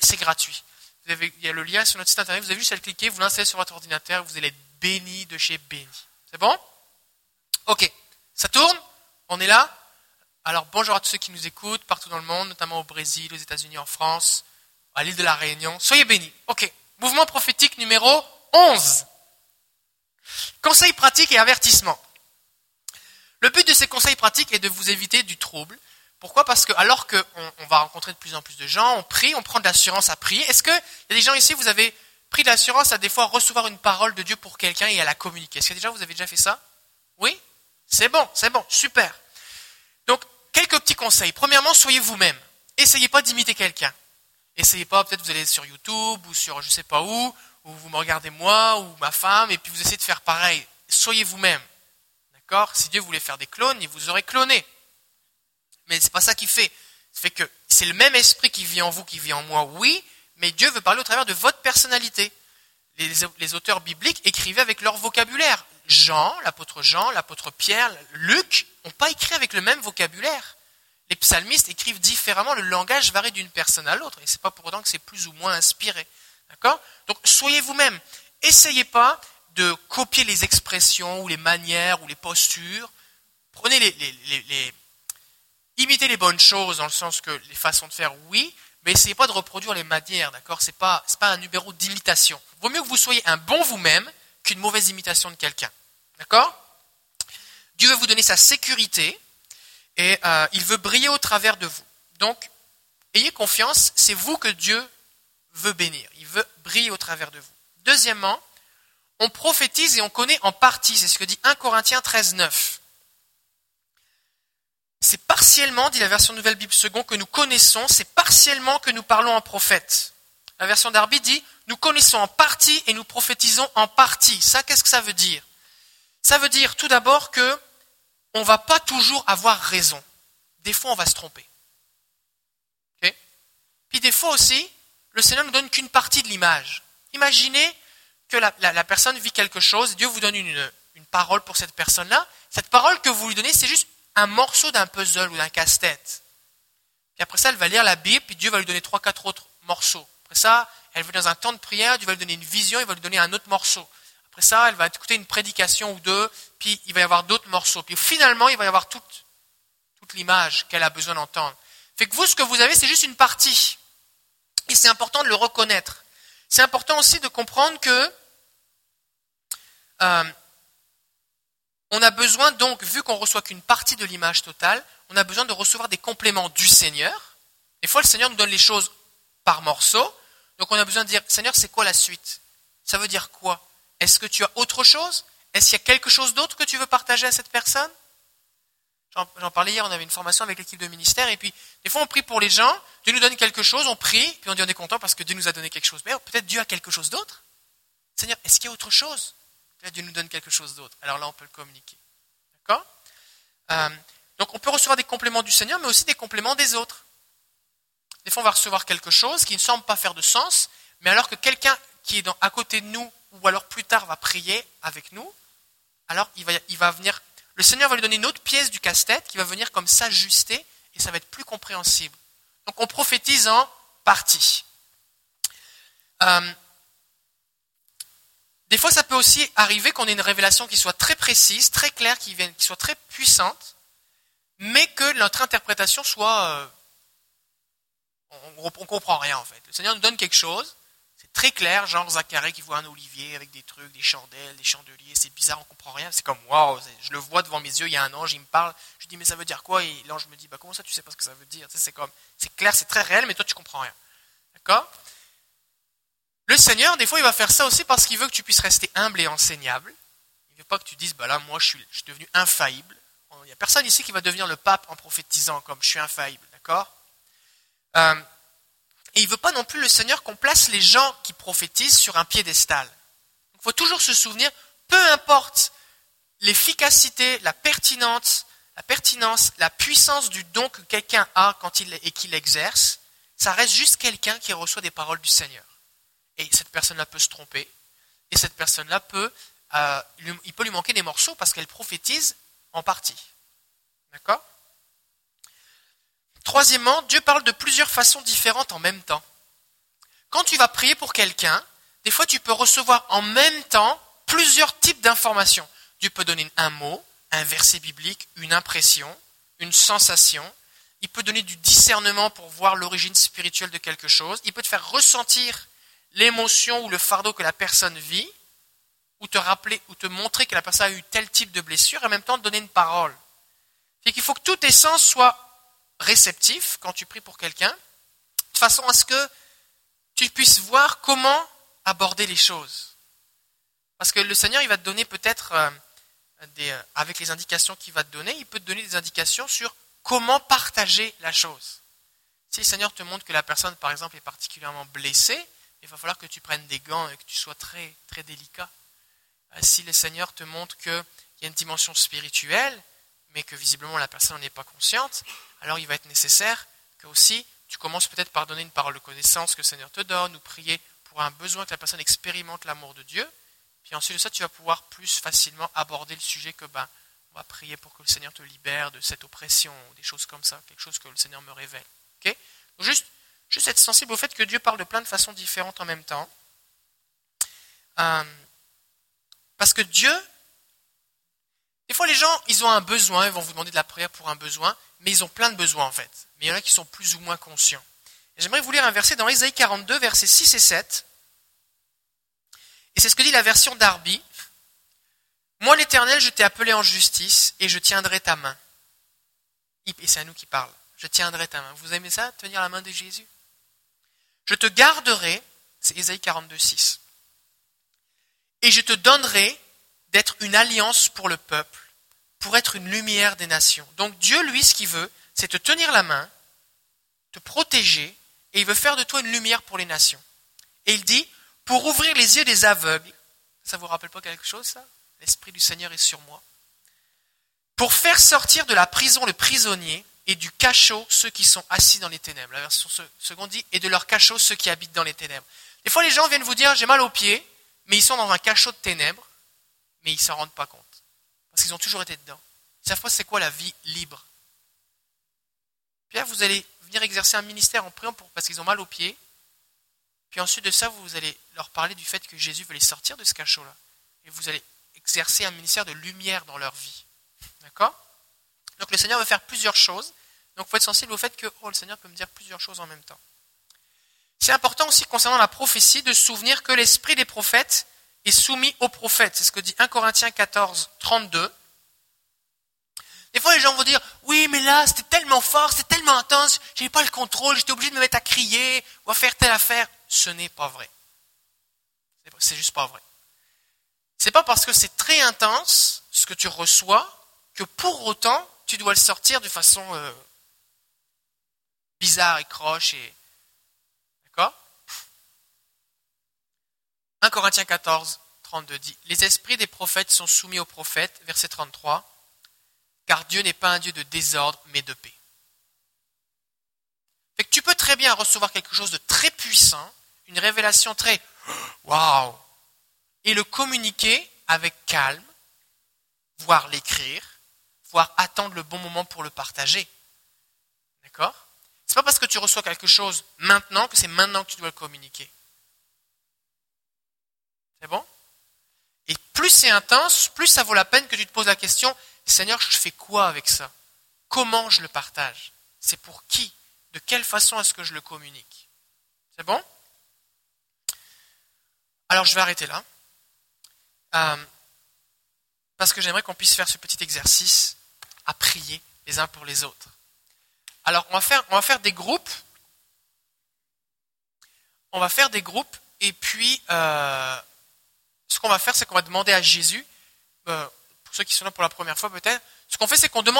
c'est gratuit. Vous avez, il y a le lien sur notre site internet, vous avez juste à le cliquer, vous l'installez sur votre ordinateur, vous allez être béni de chez béni. C'est bon? Ok, ça tourne? On est là? Alors bonjour à tous ceux qui nous écoutent partout dans le monde, notamment au Brésil, aux États-Unis, en France, à l'île de la Réunion. Soyez bénis. Ok, mouvement prophétique numéro 11. Conseils pratiques et avertissements. Le but de ces conseils pratiques est de vous éviter du trouble. Pourquoi? Parce que alors qu'on on va rencontrer de plus en plus de gens, on prie, on prend de l'assurance à prier. Est-ce qu'il y a des gens ici, vous avez pris de l'assurance à des fois recevoir une parole de Dieu pour quelqu'un et à la communiquer? Est-ce que déjà vous avez déjà fait ça? Oui? C'est bon, c'est bon, super. Donc, quelques petits conseils. Premièrement, soyez vous-même. Essayez pas d'imiter quelqu'un. Essayez pas, peut-être vous allez sur YouTube ou sur je sais pas où, ou vous me regardez moi ou ma femme, et puis vous essayez de faire pareil. Soyez vous-même. D'accord? Si Dieu voulait faire des clones, il vous aurait cloné. Mais c'est pas ça qu'il fait. Que c'est le même esprit qui vit en vous, qui vit en moi, oui, mais Dieu veut parler au travers de votre personnalité. Les, auteurs bibliques écrivaient avec leur vocabulaire. Jean, l'apôtre Jean, l'apôtre Pierre, Luc, n'ont pas écrit avec le même vocabulaire. Les psalmistes écrivent différemment, le langage varie d'une personne à l'autre, et c'est pas pour autant que c'est plus ou moins inspiré. D'accord? Donc soyez vous-même. Essayez pas de copier les expressions ou les manières ou les postures. Prenez les, imitez les bonnes choses dans le sens que les façons de faire, oui, mais essayez pas de reproduire les manières, d'accord? C'est pas c'est pas un numéro d'imitation. Vaut mieux que vous soyez un bon vous-même qu'une mauvaise imitation de quelqu'un, d'accord? Dieu veut vous donner sa sécurité et euh, il veut briller au travers de vous. Donc, ayez confiance, c'est vous que Dieu veut bénir. Il veut briller au travers de vous. Deuxièmement, on prophétise et on connaît en partie. C'est ce que dit 1 Corinthiens 13, 9. C'est partiellement, dit la version Nouvelle Bible Second, que nous connaissons, c'est partiellement que nous parlons en prophète. La version d'Arby dit, nous connaissons en partie et nous prophétisons en partie. Ça, qu'est-ce que ça veut dire? Ça veut dire tout d'abord que on va pas toujours avoir raison. Des fois, on va se tromper. Puis des fois aussi, le Seigneur ne donne qu'une partie de l'image. Imaginez que la, personne vit quelque chose, Dieu vous donne une, une parole pour cette personne-là. Cette parole que vous lui donnez, c'est juste un morceau d'un puzzle ou d'un casse-tête. Puis après ça, elle va lire la Bible, puis Dieu va lui donner trois, quatre autres morceaux. Après ça, elle va dans un temps de prière, Dieu va lui donner une vision, il va lui donner un autre morceau. Après ça, elle va écouter une prédication ou deux, puis il va y avoir d'autres morceaux. Puis finalement, il va y avoir toute, l'image qu'elle a besoin d'entendre. Fait que vous, ce que vous avez, c'est juste une partie. Et c'est important de le reconnaître. C'est important aussi de comprendre que euh, on a besoin donc, vu qu'on reçoit qu'une partie de l'image totale, on a besoin de recevoir des compléments du Seigneur. Des fois, le Seigneur nous donne les choses par morceaux. Donc on a besoin de dire, Seigneur, c'est quoi la suite? Ça veut dire quoi? Est-ce que tu as autre chose? Est-ce qu'il y a quelque chose d'autre que tu veux partager à cette personne? J'en parlais hier, on avait une formation avec l'équipe de ministère, et puis des fois on prie pour les gens, Dieu nous donne quelque chose, on prie, puis on dit on est content parce que Dieu nous a donné quelque chose. Mais peut-être Dieu a quelque chose d'autre? Seigneur, est-ce qu'il y a autre chose? Peut-être Dieu nous donne quelque chose d'autre. Alors là, on peut le communiquer. D'accord euh, Donc on peut recevoir des compléments du Seigneur, mais aussi des compléments des autres. Des fois, on va recevoir quelque chose qui ne semble pas faire de sens, mais alors que quelqu'un qui est à côté de nous, ou alors plus tard va prier avec nous, alors il va, il va venir le Seigneur va lui donner une autre pièce du casse-tête qui va venir comme s'ajuster et ça va être plus compréhensible. Donc on prophétise en partie. Euh, des fois, ça peut aussi arriver qu'on ait une révélation qui soit très précise, très claire, qui, soit très puissante, mais que notre interprétation soit... Euh, on ne comprend rien en fait. Le Seigneur nous donne quelque chose, très clair, genre Zacharie qui voit un olivier avec des trucs, des chandelles, des chandeliers, c'est bizarre, on comprend rien, c'est comme waouh, je le vois devant mes yeux, il y a un ange, il me parle, je dis mais ça veut dire quoi? Et l'ange me dit bah comment ça tu sais pas ce que ça veut dire? C'est c'est clair, c'est très réel, mais toi tu comprends rien. D'accord? Le Seigneur, des fois, il va faire ça aussi parce qu'il veut que tu puisses rester humble et enseignable. Il veut pas que tu dises bah là moi je suis, je suis devenu infaillible. Il n'y a personne ici qui va devenir le pape en prophétisant comme je suis infaillible, d'accord? Euh, et il ne veut pas non plus le Seigneur qu'on place les gens qui prophétisent sur un piédestal. Il faut toujours se souvenir, peu importe l'efficacité, la pertinence, la pertinence, la puissance du don que quelqu'un a quand il et qu'il exerce, ça reste juste quelqu'un qui reçoit des paroles du Seigneur. Et cette personne-là peut se tromper, et cette personne-là peut, euh, il peut lui manquer des morceaux parce qu'elle prophétise en partie. D'accord? Troisièmement, Dieu parle de plusieurs façons différentes en même temps. quand tu vas prier pour quelqu'un, des fois tu peux recevoir en même temps plusieurs types d'informations. Dieu peut donner un mot, un verset biblique, une impression, une sensation. Il peut donner du discernement pour voir l'origine spirituelle de quelque chose. Il peut te faire ressentir l'émotion ou le fardeau que la personne vit, ou te rappeler, ou te montrer que la personne a eu tel type de blessure, et en même temps donner une parole. C'est qu'il faut que tout tes sens soient réceptifs quand tu pries pour quelqu'un, de façon à ce que tu puisses voir comment aborder les choses. Parce que le Seigneur, il va te donner peut-être, euh, euh, avec les indications qu'il va te donner, il peut te donner des indications sur comment partager la chose. Si le Seigneur te montre que la personne, par exemple, est particulièrement blessée, il va falloir que tu prennes des gants et que tu sois très, très délicat. Euh, si le Seigneur te montre qu'il y a une dimension spirituelle, mais que visiblement la personne n'en est pas consciente, alors il va être nécessaire que aussi tu commences peut-être par donner une parole de connaissance que le Seigneur te donne, ou prier pour un besoin que la personne expérimente l'amour de Dieu. Puis ensuite de ça, tu vas pouvoir plus facilement aborder le sujet que ben, on va prier pour que le Seigneur te libère de cette oppression, ou des choses comme ça, quelque chose que le Seigneur me révèle. Ok? Juste, juste être sensible au fait que Dieu parle de plein de façons différentes en même temps. Euh, parce que Dieu, des fois les gens, ils ont un besoin, ils vont vous demander de la prière pour un besoin, mais ils ont plein de besoins en fait. Mais il y en a qui sont plus ou moins conscients. J'aimerais vous lire un verset dans Ésaïe 42, versets 6 et 7. Et c'est ce que dit la version d'Arby. Moi l'Éternel, je t'ai appelé en justice et je tiendrai ta main. Et c'est à nous qui parle. Je tiendrai ta main. Vous aimez ça, tenir la main de Jésus? Je te garderai, c'est Ésaïe 42, 6. Et je te donnerai d'être une alliance pour le peuple, pour être une lumière des nations. Donc Dieu, lui, ce qu'il veut, c'est te tenir la main, te protéger, et il veut faire de toi une lumière pour les nations. Et il dit, pour ouvrir les yeux des aveugles, ça vous rappelle pas quelque chose, ça? L'Esprit du Seigneur est sur moi. Pour faire sortir de la prison le prisonnier et du cachot ceux qui sont assis dans les ténèbres. La version seconde dit, et de leur cachot ceux qui habitent dans les ténèbres. Des fois, les gens viennent vous dire, j'ai mal aux pieds, mais ils sont dans un cachot de ténèbres, mais ils s'en rendent pas compte. Parce qu'ils ont toujours été dedans. Ils savent pas c'est quoi la vie libre. Puis là, vous allez venir exercer un ministère en priant pour, parce qu'ils ont mal aux pieds. Puis ensuite de ça, vous allez leur parler du fait que Jésus veut les sortir de ce cachot-là. Et vous allez exercer un ministère de lumière dans leur vie. D'accord? Le Seigneur veut faire plusieurs choses. Donc il faut être sensible au fait que oh, le Seigneur peut me dire plusieurs choses en même temps. C'est important aussi concernant la prophétie de se souvenir que l'esprit des prophètes est soumis aux prophètes. C'est ce que dit 1 Corinthiens 14, 32. Des fois, les gens vont dire, oui, mais là, c'était tellement fort, c'était tellement intense, je n'avais pas le contrôle, j'étais obligé de me mettre à crier ou à faire telle affaire. Ce n'est pas vrai. C'est juste pas vrai. C'est pas parce que c'est très intense, ce que tu reçois, que pour autant, tu dois le sortir de façon euh, bizarre et croche et, 1 Corinthiens 14, 32 dit, Les esprits des prophètes sont soumis aux prophètes, verset 33, car Dieu n'est pas un Dieu de désordre, mais de paix. Tu peux très bien recevoir quelque chose de très puissant, une révélation très waouh, et le communiquer avec calme, voire l'écrire, voire attendre le bon moment pour le partager. D'accord? C'est pas parce que tu reçois quelque chose maintenant que c'est maintenant que tu dois le communiquer. C'est bon? Et plus c'est intense, plus ça vaut la peine que tu te poses la question, Seigneur, je fais quoi avec ça? Comment je le partage? C'est pour qui? De quelle façon est-ce que je le communique? C'est bon? Alors je vais arrêter là. Euh, parce que j'aimerais qu'on puisse faire ce petit exercice à prier les uns pour les autres. Alors on va faire, on va faire des groupes. On va faire des groupes et puis euh, ce qu'on va faire, c'est qu'on va demander à Jésus, euh, pour ceux qui sont là pour la première fois peut-être, ce qu'on fait, c'est qu'on demande